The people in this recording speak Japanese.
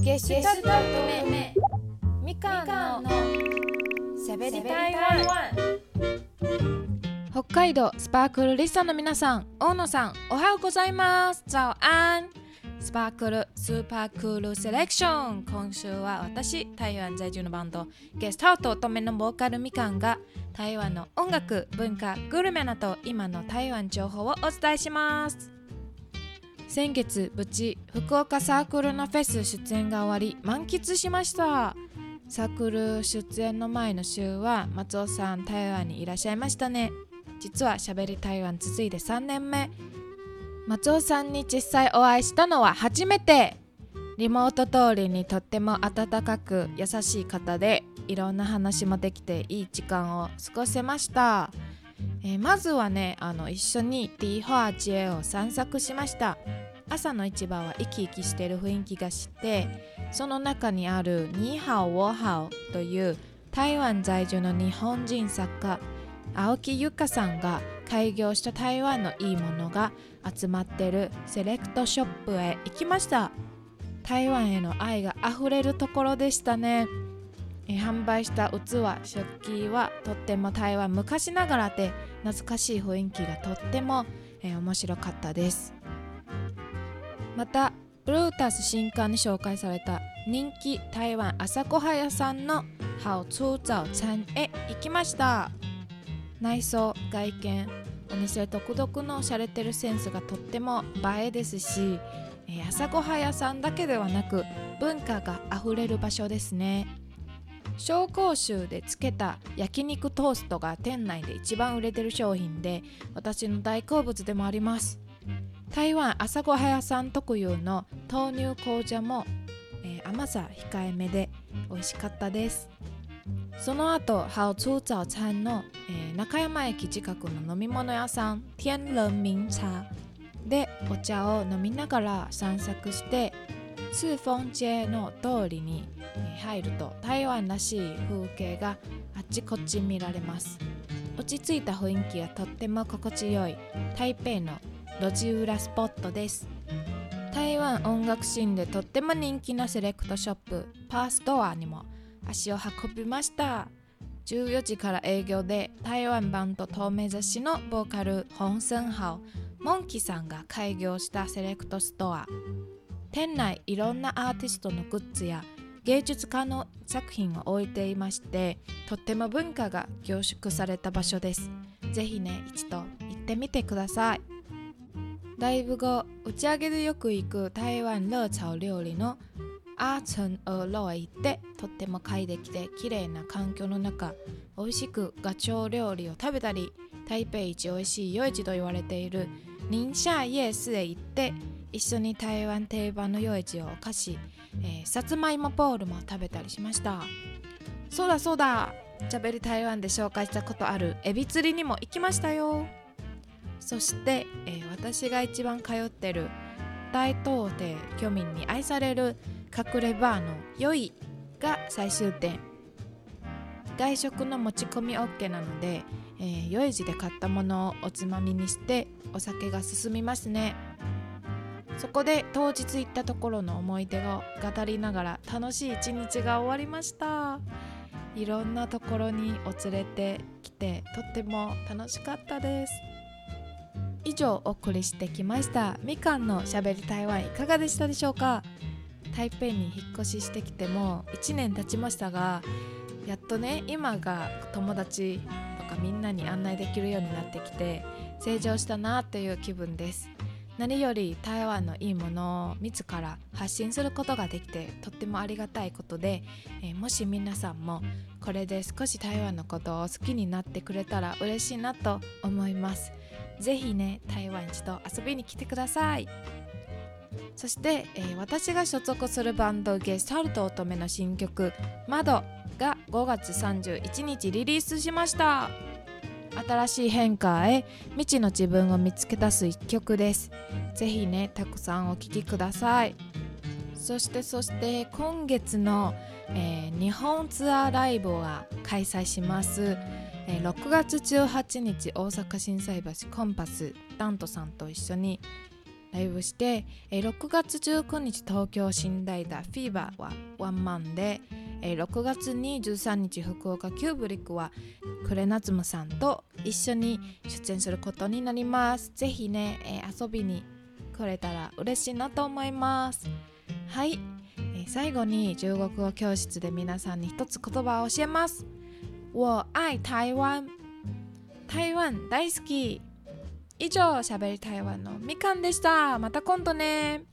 ゲシュタルト目みかんのしゃべり台湾北海道スパークルリストの皆さん大野さんおはようございます。早安スパークルスーパークールセレクション。今週は私台湾在住のバンド。ゲストアウト乙女のボーカルみかんが台湾の音楽文化グルメなど今の台湾情報をお伝えします先月無事福岡サークルのフェス出演が終わり満喫しました。サークル出演の前の週は松尾さん台湾にいらっしゃいましたね。実はしゃべり台湾続いて3年目。松尾さんに実際お会いしたのは初めて。リモート通りにとっても温かく優しい方でいろんな話もできていい時間を過ごせました、えー、まずはねあの一緒にティーホアジエを散策しました。朝の市場は生き生きしている雰囲気がしてその中にあるニーハオ・ウォーハオという台湾在住の日本人作家青木由香さんが開業した台湾のいいものが集まってるセレクトショップへ行きました。台湾への愛があふれるところでしたね。販売した器食器はとっても台湾昔ながらで懐かしい雰囲気がとっても、面白かったです。またブルータス新刊に紹介された人気台湾朝ごは屋さんのハオツーザオちゃんへ行きました。内装外見お店独特の洒落てるセンスがとっても映えですし朝ごは屋さんだけではなく文化があふれる場所ですね。紹興酒でつけた焼肉トーストが店内で一番売れてる商品で私の大好物でもあります。台湾朝ごはやさん特有の豆乳紅茶も、えー、甘さ控えめで美味しかったです。その後ハオツー早餐の、えー、中山駅近くの飲み物屋さん天人名茶でお茶を飲みながら散策して通風街の通りに入ると台湾らしい風景があっちこっち見られます。落ち着いた雰囲気がとっても心地よい台北の路地裏スポットです。台湾音楽シーンでとっても人気のセレクトショップパーストアにも足を運びました。14時から営業で台湾版と透明雑誌のボーカルホン・スンハオモンキさんが開業したセレクトストア。店内いろんなアーティストのグッズや芸術家の作品を置いていましてとっても文化が凝縮された場所です。ぜひね一度行ってみてください。ライブ後打ち上げでよく行く台湾熱炒料理のアーチェンオロへ行ってとっても快適で綺麗な環境の中美味しくガチョウ料理を食べたり台北一美味しい夜市と言われている寧夏夜市へ行って一緒に台湾定番の夜市をお菓子、えー、さつまいもボールも食べたりしました。そうだそうだ。しゃべり台湾で紹介したことあるエビ釣りにも行きましたよ。そして、えー、私が一番通ってる大東邸居民に愛される隠れバーの良いが最終点外食の持ち込み OK なので、えー、良い字で買ったものをおつまみにしてお酒が進みますね。そこで当日行ったところの思い出を語りながら楽しい一日が終わりました。いろんなところにお連れてきてとっても楽しかったです。以上お送りしてきました。みかんのしゃべり台湾いかがでしたでしょうか？台北に引っ越ししてきても1年経ちましたがやっとね今が友達とかみんなに案内できるようになってきて成長したなという気分です。何より台湾のいいものを自ら発信することができてとってもありがたいことで、えー、もし皆さんもこれで少し台湾のことを好きになってくれたら嬉しいなと思います。ぜひね台湾一度遊びに来てください。そして、えー、私が所属するバンドゲストハルト乙女の新曲「窓」が5月31日リリースしました。新しい変化へ未知の自分を見つけ出す一曲です。ぜひねたくさんお聴きください。そしてそして今月の、えー、日本ツアーライブは開催します。えー、6月18日大阪心斎橋コンパスダントさんと一緒にライブして、えー、6月19日東京新大田フィーバーはワンマンで、えー、6月23日福岡キューブリックはクレナツムさんと一緒に出演することになります。ぜひね、えー、遊びに来れたら嬉しいなと思います。はい、えー、最後に中国語教室で皆さんに一つ言葉を教えます。我愛台湾。台湾大好き。以上しゃべり台湾のみかんでした。また今度ね。